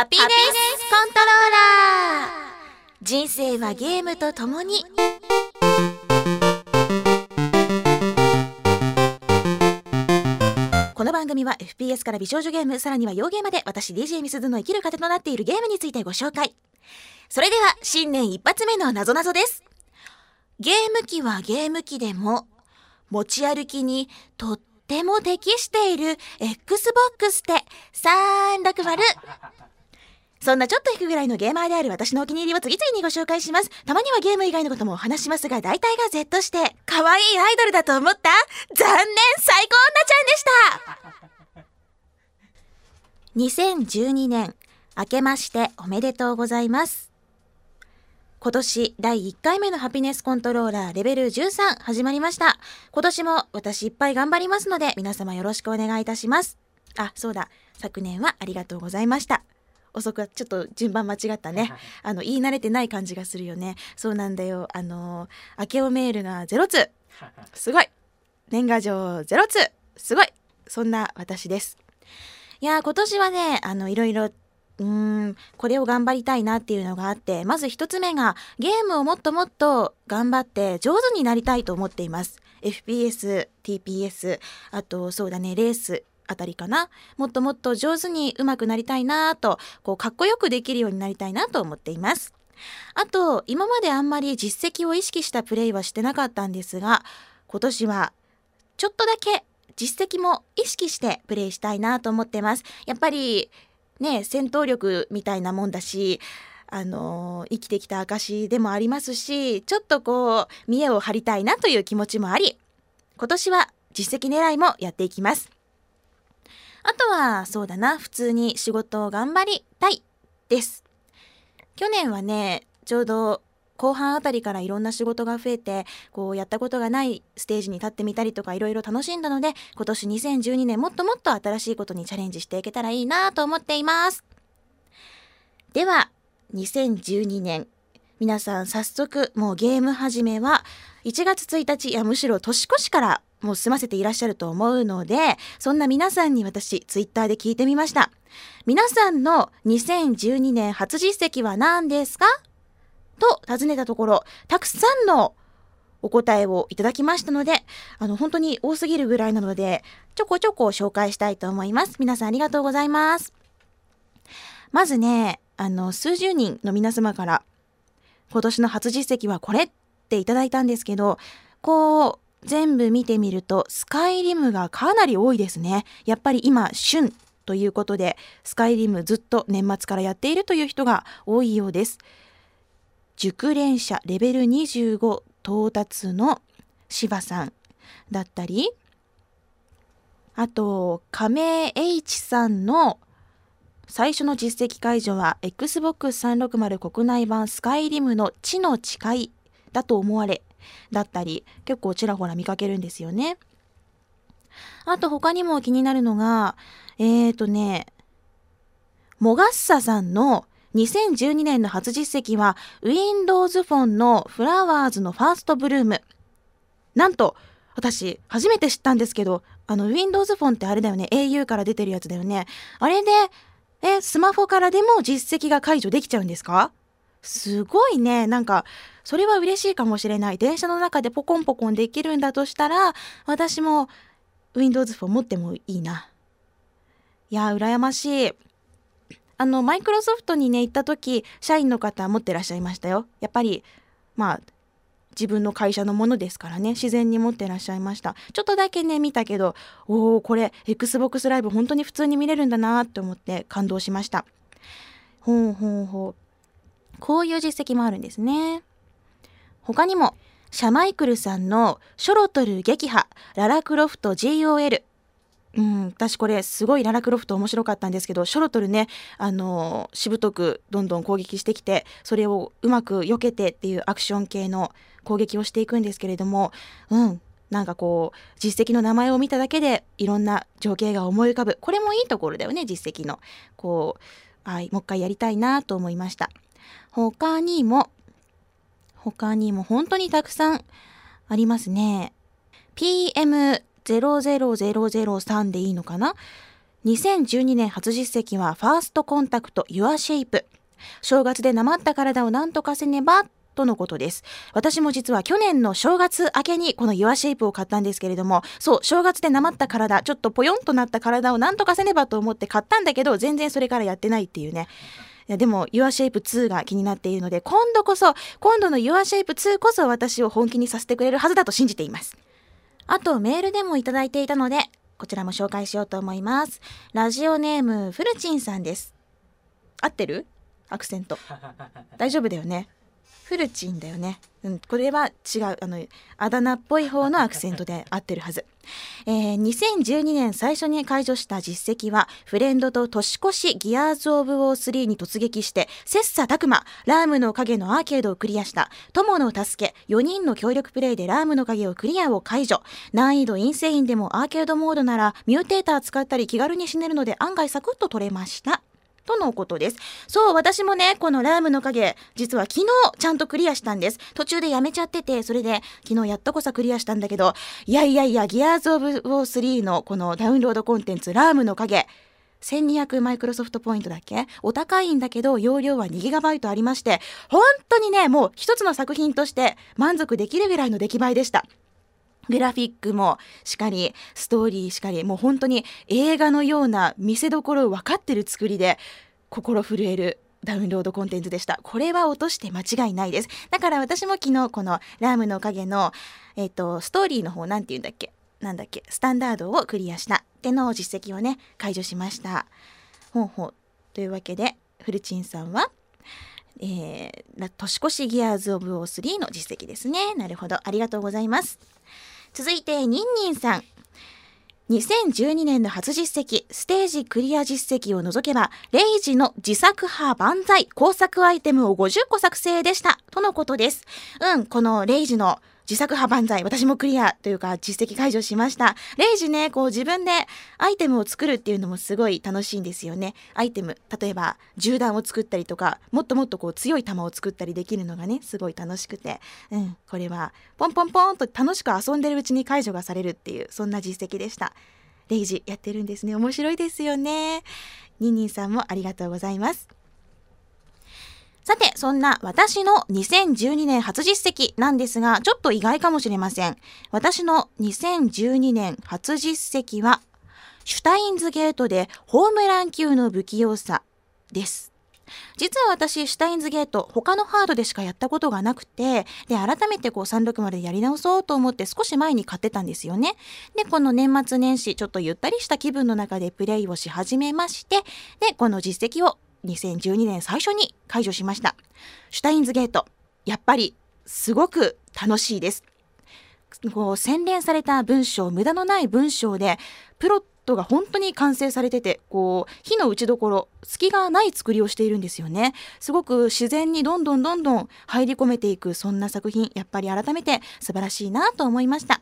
ハピネスコントローラー。人生はゲームとともに。この番組は FPS から美少女ゲームさらには洋ゲーまで私 DJ みすずの生きる糧となっているゲームについてご紹介。それでは新年一発目のなぞなぞです。ゲーム機はゲーム機でも持ち歩きにとっても適している Xbox って360そんなちょっと引くぐらいのゲーマーである私のお気に入りを次々にご紹介します。たまにはゲーム以外のこともお話しますが、大体が Z して、可愛いアイドルだと思った？残念最高女ちゃんでした2012年、明けましておめでとうございます。今年第1回目のハピネスコントローラーレベル13始まりました。今年も私いっぱい頑張りますので皆様よろしくお願いいたします。あ、そうだ。昨年はありがとうございました。遅くはちょっと順番間違ったね。あの、言い慣れてない感じがするよね。そうなんだよ。あの、明けおメールが0通。すごい。年賀状0通。すごい。そんな私です。いや今年はね、あの、いろいろうーん、これを頑張りたいなっていうのがあって、まず一つ目が、ゲームをもっともっと頑張って上手になりたいと思っています。FPS、TPS、あと、そうだね、レース、あたりかな。もっともっと上手に上手くなりたいなとこうかっこよくできるようになりたいなと思っています。あと今まであんまり実績を意識したプレイはしてなかったんですが今年はちょっとだけ実績も意識してプレイしたいなと思ってます。やっぱりね戦闘力みたいなもんだしあの生きてきた証でもありますしちょっとこう見栄を張りたいなという気持ちもあり今年は実績狙いもやっていきます。あとは、そうだな、普通に仕事を頑張りたいです。去年はね、ちょうど後半あたりからいろんな仕事が増えて、こうやったことがないステージに立ってみたりとかいろいろ楽しんだので、今年2012年もっともっと新しいことにチャレンジしていけたらいいなと思っています。では、2012年、皆さん早速もうゲーム始めは1月1日、いやむしろ年越しからもう済ませていらっしゃると思うので、そんな皆さんに私、ツイッターで聞いてみました。皆さんの2012年初実績は何ですか？と尋ねたところ、たくさんのお答えをいただきましたので、あの、本当に多すぎるぐらいなので、ちょこちょこ紹介したいと思います。皆さんありがとうございます。まずね、あの、数十人の皆様から、今年の初実績はこれっていただいたんですけど、こう、全部見てみるとスカイリムがかなり多いですね。やっぱり今旬ということでスカイリムずっと年末からやっているという人が多いようです。熟練者レベル25到達の柴さんだったりあと亀 H さんの最初の実績解除は XBOX360 国内版スカイリムの地の誓いだと思われだったり結構ちらほら見かけるんですよね。あと他にも気になるのがえーとねモガッサさんの2012年の初実績は Windows フォンのフラワーズのファーストブルーム。なんと私初めて知ったんですけどあの Windows フォンってあれだよね au から出てるやつだよね。あれでえスマホからでも実績が解除できちゃうんですか？すごいねなんかそれは嬉しいかもしれない。電車の中でポコンポコンできるんだとしたら私も Windows フォン持ってもいいな。いや羨ましい。あのマイクロソフトにね行った時社員の方持ってらっしゃいましたよ。やっぱりまあ自分の会社のものですからね自然に持ってらっしゃいました。ちょっとだけね見たけどおおこれ XBOX ライブ本当に普通に見れるんだなって思って感動しました。ほうほうほう。こういう実績もあるんですね。他にも、シャマイクルさんのショロトル撃破、ララクロフト GOL。うん、私これすごいララクロフト面白かったんですけど、ショロトルね、あのしぶとくどんどん攻撃してきて、それをうまく避けてっていうアクション系の攻撃をしていくんですけれども、うん、なんかこう実績の名前を見ただけでいろんな情景が思い浮かぶ。これもいいところだよね実績の。こうはいもう一回やりたいなと思いました。他にも、他にも本当にたくさんありますね。PM00003 でいいのかな？2012年初実績はファーストコンタクト Your Shape 正月でなまった体を何とかせねばとのことです。私も実は去年の正月明けにこの Your Shape を買ったんですけれどもそう正月でなまった体ちょっとポヨンとなった体を何とかせねばと思って買ったんだけど全然それからやってないっていうね。やでも Your Shape 2が気になっているので今度こそ今度の Your Shape 2こそ私を本気にさせてくれるはずだと信じています。あとメールでもいただいていたのでこちらも紹介しようと思います。ラジオネームフルチンさんです。合ってる？アクセント。大丈夫だよねフルチンだよね。うん、これは違う、あの、あだ名っぽい方のアクセントで合ってるはず。えー、2012年最初に解除した実績は、フレンドと年越しギアーズ・オブ・ウォー3に突撃して、切磋琢磨、ラームの影のアーケードをクリアした、友の助け、4人の協力プレイでラームの影をクリアを解除。難易度インセインでもアーケードモードなら、ミューテーター使ったり気軽に死ねるので案外サクッと取れました。とのことです。そう、私もね、このラームの影、実は昨日ちゃんとクリアしたんです。途中でやめちゃってて、それで昨日やっとこそクリアしたんだけど、いやいやいや、ギアーズ・オブ・ウォー3のこのダウンロードコンテンツ、ラームの影、1200マイクロソフトポイントだっけ？お高いんだけど容量は 2GB ありまして本当にねもう一つの作品として満足できるぐらいの出来栄えでしたグラフィックもしかりストーリーしかりもう本当に映画のような見せどころを分かってる作りで心震えるダウンロードコンテンツでした。これは落として間違いないです。だから私も昨日このラームのおかげの、えっ、と、ストーリーの方なんて言うんだっけ？なんだっけ？スタンダードをクリアしたっての実績をね、解除しました。ほうほう。というわけで、フルチンさんは、えー、年越しギアーズ・オブ・オー3の実績ですね。なるほど。ありがとうございます。続いて、ニンニンさん。2012年の初実績、ステージクリア実績を除けば、レイジの自作派万歳工作アイテムを50個作成でした。とのことです。うん、このレイジの自作派万歳、私もクリアというか実績解除しました。レイジね、こう自分でアイテムを作るっていうのもすごい楽しいんですよね。アイテム、例えば銃弾を作ったりとか、もっともっとこう強い弾を作ったりできるのがね、すごい楽しくて、うん、これはポンポンポンと楽しく遊んでるうちに解除がされるっていう、そんな実績でした。レイジやってるんですね。面白いですよね。ニンニンさんもありがとうございます。さて、そんな私の2012年初実績なんですが、ちょっと意外かもしれません。私の2012年初実績は、シュタインズゲートでホームラン級の不器用さです。実は私、シュタインズゲート、他のハードでしかやったことがなくて、で、改めてこう360でやり直そうと思って少し前に買ってたんですよね。で、この年末年始、ちょっとゆったりした気分の中でプレイをし始めまして、で、この実績を2012年最初に解除しました。シュタインズゲート、やっぱりすごく楽しいです。こう洗練された文章、無駄のない文章で、プロットが本当に完成されてて、こう、火の打ちどころ、隙がない作りをしているんですよね。すごく自然にどんどんどんどん入り込めていく、そんな作品、やっぱり改めて素晴らしいなと思いました。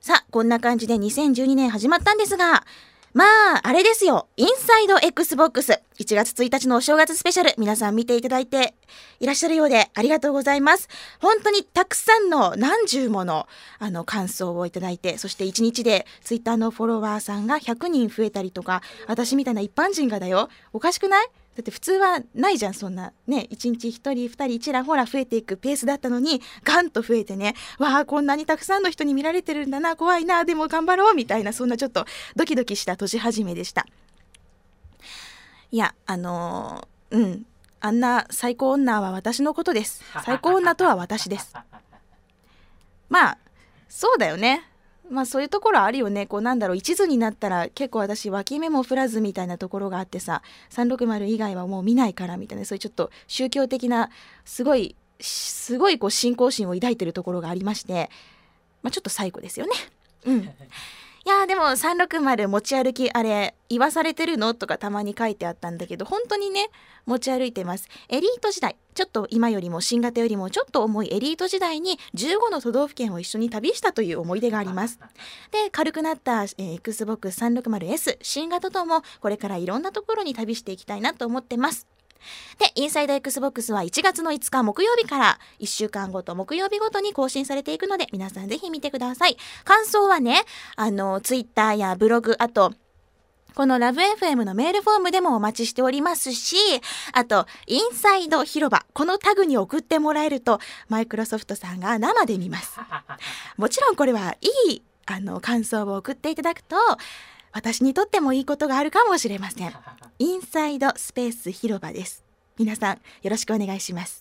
さあ、こんな感じで2012年始まったんですが、まあ、あれですよ。インサイド XBOX。1月1日のお正月スペシャル。皆さん見ていただいていらっしゃるようでありがとうございます。本当にたくさんの何十ものあの感想をいただいて、そして1日で Twitter のフォロワーさんが100人増えたりとか、私みたいな一般人がだよ。おかしくない？だって普通はないじゃんそんな。ね1日1人2人1らほら増えていくペースだったのにガンと増えてねわあこんなにたくさんの人に見られてるんだな怖いなでも頑張ろうみたいなそんなちょっとドキドキした年始めでした。いやあのー、うん。あんな最高女は私のことです。最高女とは私です。まあそうだよねまあそういうところあるよねこうなんだろう一途になったら結構私脇目も振らずみたいなところがあってさ360以外はもう見ないからみたいなそういうちょっと宗教的なすごいすごいこう信仰心を抱いてるところがありましてまあちょっと最後ですよね。うん いやでも360持ち歩きあれ言わされてるの？とかたまに書いてあったんだけど本当にね持ち歩いてます。エリート時代。ちょっと今よりも新型よりもちょっと重いエリート時代に15の都道府県を一緒に旅したという思い出があります。で軽くなった、えー、Xbox360S 新型ともこれからいろんなところに旅していきたいなと思ってます。で、インサイド XBOX は1月の5日木曜日から1週間ごと木曜日ごとに更新されていくので、皆さんぜひ見てください。感想はね、あの、ツイッターやブログ、あと、このラブ FM のメールフォームでもお待ちしておりますし、あと、インサイド広場、このタグに送ってもらえると、マイクロソフトさんが生で見ます。もちろんこれはいい、あの、感想を送っていただくと、私にとってもいいことがあるかもしれません。インサイドスペース広場です。皆さん、よろしくお願いします。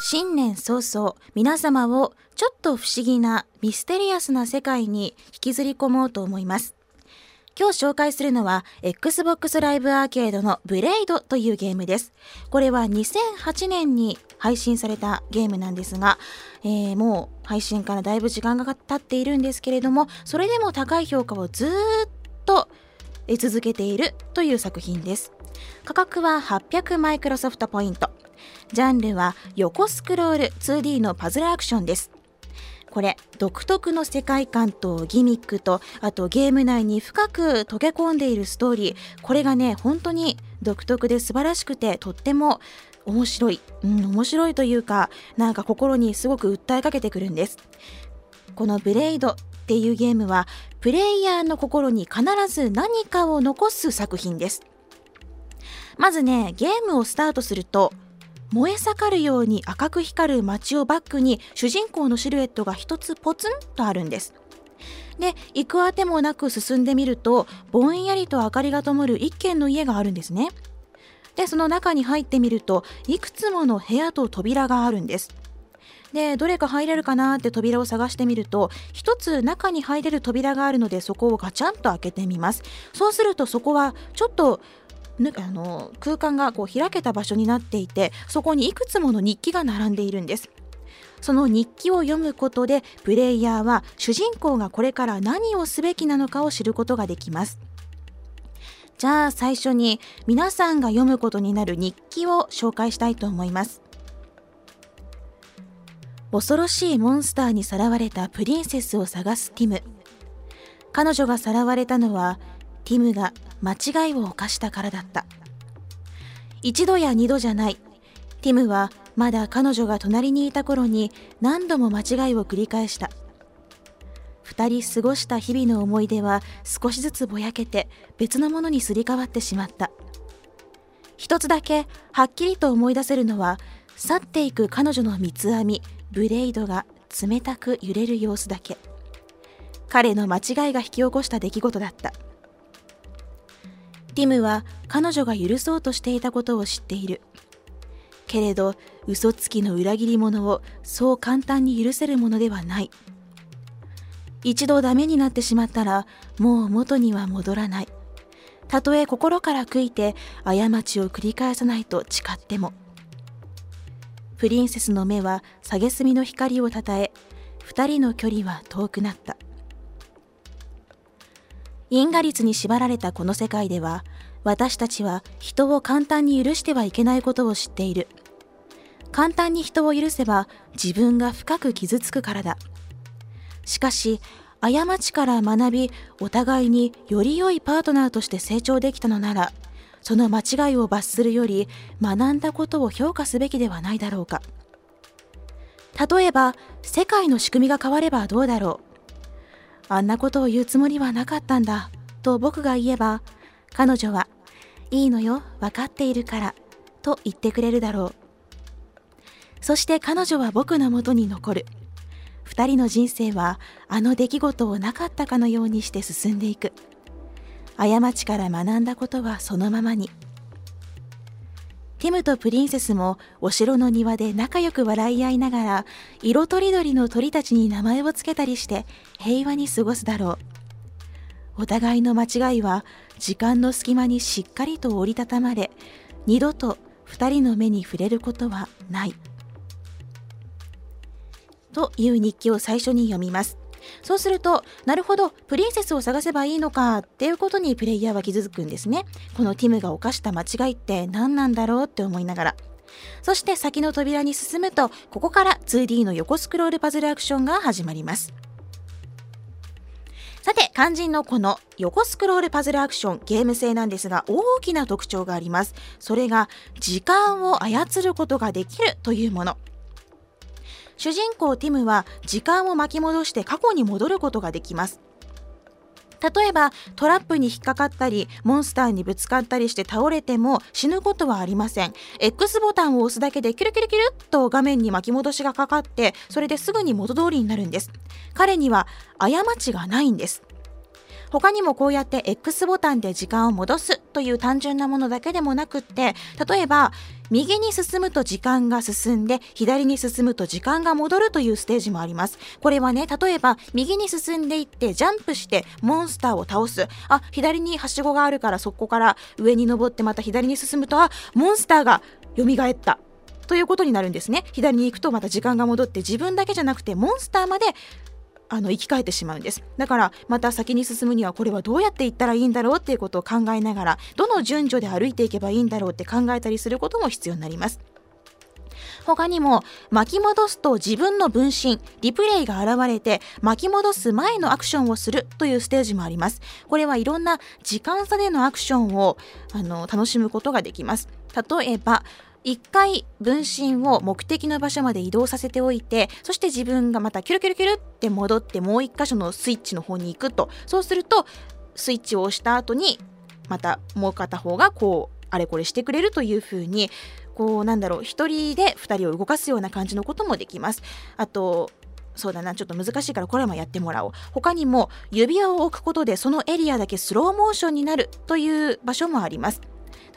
新年早々皆様をちょっと不思議なミステリアスな世界に引きずり込もうと思います。今日紹介するのは Xbox Live Arcade のブレイドというゲームです。これは2008年に配信されたゲームなんですが、えー、もう配信からだいぶ時間が経っているんですけれども、それでも高い評価をずっと続けているという作品です。価格は800マイクロソフトポイント。ジャンルは横スクロール 2D のパズルアクションです。これ独特の世界観とギミックとあとゲーム内に深く溶け込んでいるストーリー。これがね本当に独特で素晴らしくてとっても面白い、うん、面白いというかなんか心にすごく訴えかけてくるんです。このブレイドっていうゲームはプレイヤーの心に必ず何かを残す作品です。まずねゲームをスタートすると燃え盛るように赤く光る街をバックに主人公のシルエットが一つポツンとあるんです。で行くあてもなく進んでみるとぼんやりと明かりが灯る一軒の家があるんですね。でその中に入ってみるといくつもの部屋と扉があるんです。でどれか入れるかなって扉を探してみると一つ中に入れる扉があるのでそこをガチャンと開けてみますそうするとそこはちょっとあの空間がこう開けた場所になっていてそこにいくつもの日記が並んでいるんです。その日記を読むことでプレイヤーは主人公がこれから何をすべきなのかを知ることができます。じゃあ最初に皆さんが読むことになる日記を紹介したいと思います。恐ろしいモンスターにさらわれたプリンセスを探すティム。彼女がさらわれたのはティムが間違いを犯したからだった。一度や二度じゃない。ティムはまだ彼女が隣にいた頃に何度も間違いを繰り返した。二人過ごした日々の思い出は少しずつぼやけて別のものにすり替わってしまった。一つだけはっきりと思い出せるのは去っていく彼女の三つ編みブレイドが冷たく揺れる様子だけ。彼の間違いが引き起こした出来事だった。ティムは彼女が許そうとしていたことを知っている。けれど嘘つきの裏切り者をそう簡単に許せるものではない。一度ダメになってしまったらもう元には戻らない。たとえ心から悔いて過ちを繰り返さないと誓っても。プリンセスの目は蔑みの光をたたえ二人の距離は遠くなった。因果律に縛られたこの世界では私たちは人を簡単に許してはいけないことを知っている。簡単に人を許せば自分が深く傷つくからだ。しかし過ちから学びお互いにより良いパートナーとして成長できたのならその間違いを罰するより学んだことを評価すべきではないだろうか。例えば世界の仕組みが変わればどうだろう。あんなことを言うつもりはなかったんだと僕が言えば彼女はいいのよ分かっているからと言ってくれるだろう。そして彼女は僕のもとに残る。2人の人生はあの出来事をなかったかのようにして進んでいく。過ちから学んだことはそのままに。ティムとプリンセスもお城の庭で仲良く笑い合いながら色とりどりの鳥たちに名前を付けたりして平和に過ごすだろう。お互いの間違いは時間の隙間にしっかりと折りたたまれ二度と二人の目に触れることはない。という日記を最初に読みます。そうすると、なるほど、プリンセスを探せばいいのかっていうことにプレイヤーは気づくんですね。このティムが犯した間違いって何なんだろうって思いながら。そして先の扉に進むと、ここから 2D の横スクロールパズルアクションが始まります。さて肝心のこの横スクロールパズルアクションゲーム性なんですが大きな特徴がありますそれが時間を操ることができるというもの主人公ティムは時間を巻き戻して過去に戻ることができます。例えばトラップに引っかかったりモンスターにぶつかったりして倒れても死ぬことはありません。X ボタンを押すだけでキュルキュルキュルっと画面に巻き戻しがかかってそれですぐに元通りになるんです。彼には過ちがないんです。他にもこうやって X ボタンで時間を戻すという単純なものだけでもなくって例えば右に進むと時間が進んで左に進むと時間が戻るというステージもあります。これはね例えば右に進んでいってジャンプしてモンスターを倒す。あ左にはしごがあるからそこから上に登ってまた左に進むとあモンスターが蘇った。ということになるんですね。左に行くとまた時間が戻って自分だけじゃなくてモンスターまであの生き返ってしまうんです。だからまた先に進むにはこれはどうやって行ったらいいんだろうっていうことを考えながらどの順序で歩いていけばいいんだろうって考えたりすることも必要になります。他にも巻き戻すと自分の分身リプレイが現れて巻き戻す前のアクションをするというステージもあります。これはいろんな時間差でのアクションをあの楽しむことができます。例えば一回分身を目的の場所まで移動させておいてそして自分がまたキュルキュルキュルって戻ってもう一箇所のスイッチの方に行くと。そうするとスイッチを押した後にまたもう片方がこうあれこれしてくれるというふうにこうなんだろう一人で2人を動かすような感じのこともできます。あとそうだなちょっと難しいからこれもやってもらおう。他にも指輪を置くことでそのエリアだけスローモーションになるという場所もあります。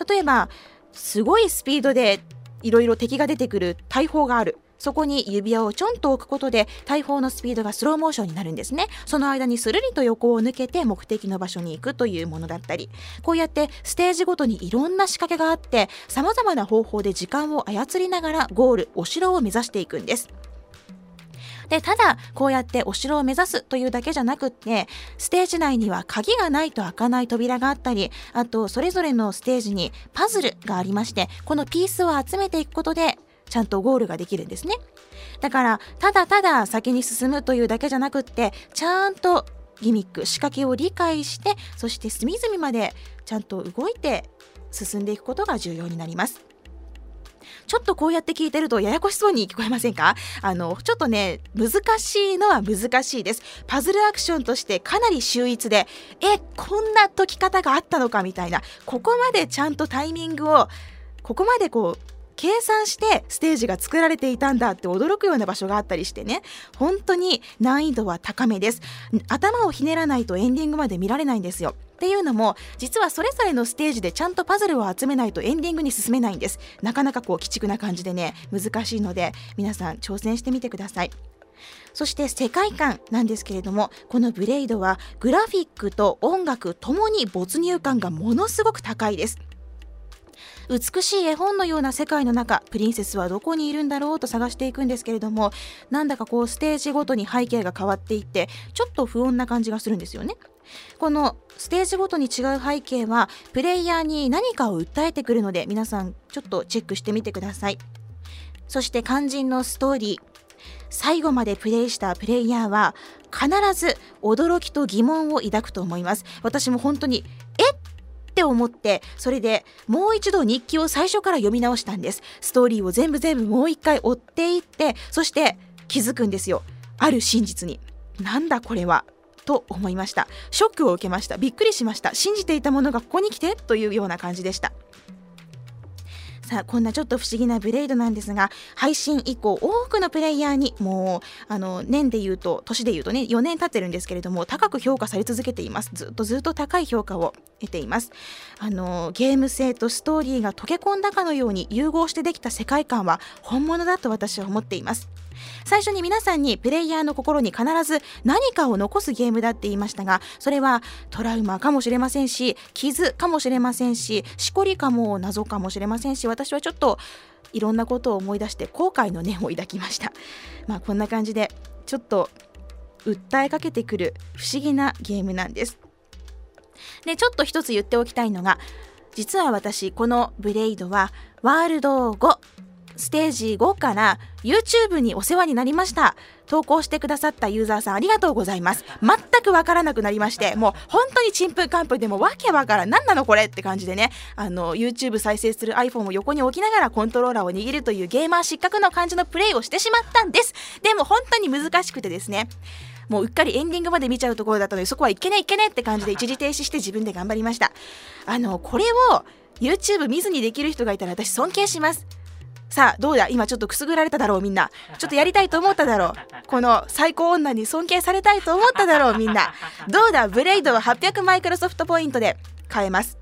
例えばすごいスピードでいろいろ敵が出てくる大砲がある。そこに指輪をちょんと置くことで大砲のスピードがスローモーションになるんですね。その間にスルリと横を抜けて目的の場所に行くというものだったり。こうやってステージごとにいろんな仕掛けがあってさまざまな方法で時間を操りながらゴールお城を目指していくんです。でただこうやってお城を目指すというだけじゃなくってステージ内には鍵がないと開かない扉があったりあとそれぞれのステージにパズルがありましてこのピースを集めていくことでちゃんとゴールができるんですね。だからただただ先に進むというだけじゃなくってちゃんとギミック仕掛けを理解してそして隅々までちゃんと動いて進んでいくことが重要になります。ちょっとこうやって聞いてるとややこしそうに聞こえませんか？あの、ちょっとね、難しいのは難しいです。パズルアクションとしてかなり秀逸で、え、こんな解き方があったのかみたいな、ここまでちゃんとタイミングを、ここまでこう、計算してステージが作られていたんだって驚くような場所があったりしてね。本当に難易度は高めです。頭をひねらないとエンディングまで見られないんですよ。っていうのも実はそれぞれのステージでちゃんとパズルを集めないとエンディングに進めないんです。なかなかこう鬼畜な感じでね難しいので皆さん挑戦してみてください。そして世界観なんですけれどもこのブレイドはグラフィックと音楽ともに没入感がものすごく高いです。美しい絵本のような世界の中プリンセスはどこにいるんだろうと探していくんですけれどもなんだかこうステージごとに背景が変わっていってちょっと不穏な感じがするんですよね。このステージごとに違う背景はプレイヤーに何かを訴えてくるので皆さんちょっとチェックしてみてください。そして肝心のストーリー。最後までプレイしたプレイヤーは必ず驚きと疑問を抱くと思います。私も本当にって思ってそれでもう一度日記を最初から読み直したんです。ストーリーを全部全部もう一回追っていってそして気づくんですよ。ある真実に。なんだこれは？と思いました。ショックを受けました。びっくりしました。信じていたものがここに来て？というような感じでした。さあこんなちょっと不思議なブレイドなんですが配信以降多くのプレイヤーにもうあの年で言うと年で言うとね4年経ってるんですけれども高く評価され続けています。ずっとずっと高い評価を得ています。あのゲーム性とストーリーが溶け込んだかのように融合してできた世界観は本物だと私は思っています。最初に皆さんにプレイヤーの心に必ず何かを残すゲームだって言いましたがそれはトラウマかもしれませんし傷かもしれませんししこりかも謎かもしれませんし私はちょっといろんなことを思い出して後悔の念を抱きました。まあこんな感じでちょっと訴えかけてくる不思議なゲームなんです。でちょっと一つ言っておきたいのが実は私このブレイドはワールド5ステージ5から YouTube にお世話になりました。投稿してくださったユーザーさんありがとうございます。全くわからなくなりましてもう本当にちんぷんかんぷんでもわけわからん何なのこれって感じでね。あの YouTube 再生する iPhone を横に置きながらコントローラーを握るというゲーマー失格の感じのプレイをしてしまったんです。でも本当に難しくてですね。もううっかりエンディングまで見ちゃうところだったのでそこはいけねいけねって感じで一時停止して自分で頑張りました。あのこれを YouTube 見ずにできる人がいたら私尊敬します。さあどうだ？今ちょっとくすぐられただろうみんな。ちょっとやりたいと思っただろう。この最高女に尊敬されたいと思っただろうみんな。どうだ？ブレイドは800マイクロソフトポイントで買えます。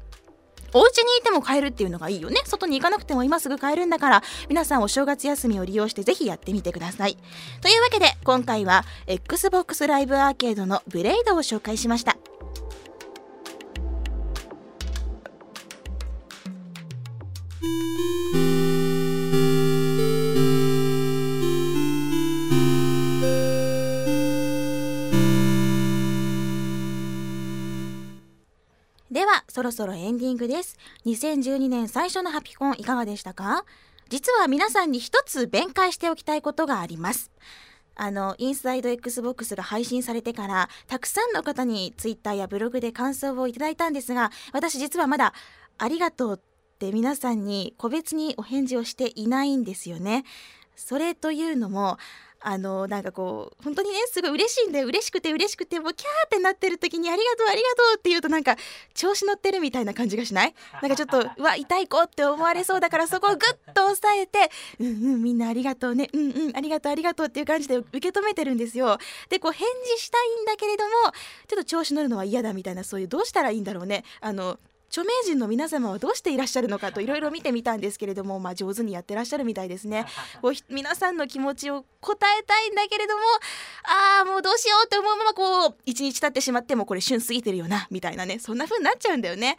お家にいても買えるっていうのがいいよね。外に行かなくても今すぐ買えるんだから。皆さんお正月休みを利用してぜひやってみてください。というわけで今回は XBOX ライブアーケードのブレイドを紹介しましたろそろエンディングです。2012年最初のハピコンいかがでしたか？実は皆さんに一つ弁解しておきたいことがあります。あのインサイド XBOX が配信されてからたくさんの方に Twitter やブログで感想をいただいたんですが私実はまだありがとうって皆さんに個別にお返事をしていないんですよね。それというのもあのなんかこう本当にねすごい嬉しいんで嬉しくて嬉しくてもうキャーってなってる時にありがとうありがとうって言うとなんか調子乗ってるみたいな感じがしない？なんかちょっとうわ痛い子って思われそうだからそこをグッと押さえてうんうんみんなありがとうね。うんうんありがとうありがとうっていう感じで受け止めてるんですよ。でこう返事したいんだけれどもちょっと調子乗るのは嫌だみたいなそういうどうしたらいいんだろうね。あの著名人の皆様はどうしていらっしゃるのかといろいろ見てみたんですけれども、まあ、上手にやってらっしゃるみたいですね。こう皆さんの気持ちを答えたいんだけれどもああもうどうしようって思うままこう一日経ってしまってもこれ旬過ぎてるよなみたいなねそんな風になっちゃうんだよね。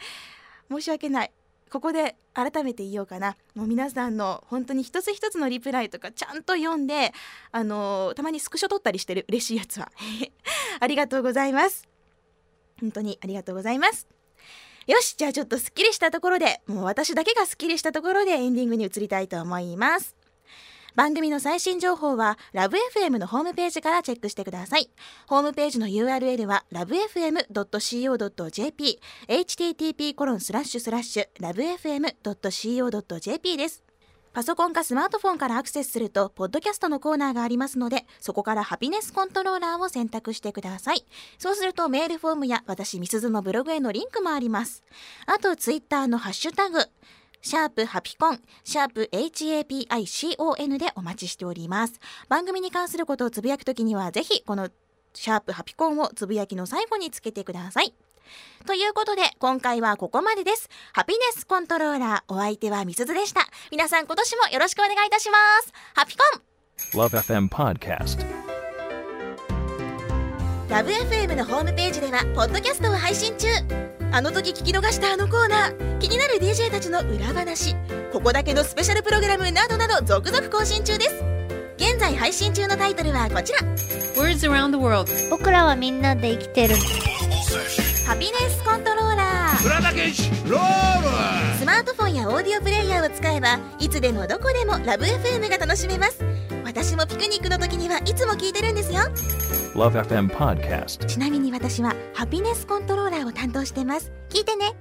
申し訳ない。ここで改めて言おうかな。もう皆さんの本当に一つ一つのリプライとかちゃんと読んであのー、たまにスクショ撮ったりしてる嬉しいやつは。ありがとうございます。本当にありがとうございますよしじゃあちょっとすっきりしたところでもう私だけがすっきりしたところでエンディングに移りたいと思います。番組の最新情報はラブ f m のホームページからチェックしてください。ホームページの URL はラブ f m c o j p http コロンスラッシュスラッシュ lovefm.co.jp です。パソコンかスマートフォンからアクセスすると、ポッドキャストのコーナーがありますので、そこからハピネスコントローラーを選択してください。そうするとメールフォームや私、みすずのブログへのリンクもあります。あと、ツイッターのハッシュタグ、シャープハピコン、シャープ HAPICON でお待ちしております。番組に関することをつぶやくときには、ぜひこのシャープハピコンをつぶやきの最後につけてください。ということで今回はここまでです。ハピネスコントローラーお相手はみすずでした。皆さん今年もよろしくお願いいたします。ハピコン。LoveFM Podcast ラブ f m のホームページではポッドキャストを配信中。あの時聞き逃したあのコーナー。気になる DJ たちの裏話。ここだけのスペシャルプログラムなどなど続々更新中です。現在配信中のタイトルはこちら。Words around the world 僕らはみんなで生きてるハピネスコントローラー。浦田健志ロール。スマートフォンやオーディオプレイヤーを使えばいつでもどこでもラブ f m が楽しめます。私もピクニックの時にはいつも聞いてるんですよ。LoveFM Podcast ちなみに私はハピネスコントローラーを担当してます。聞いてね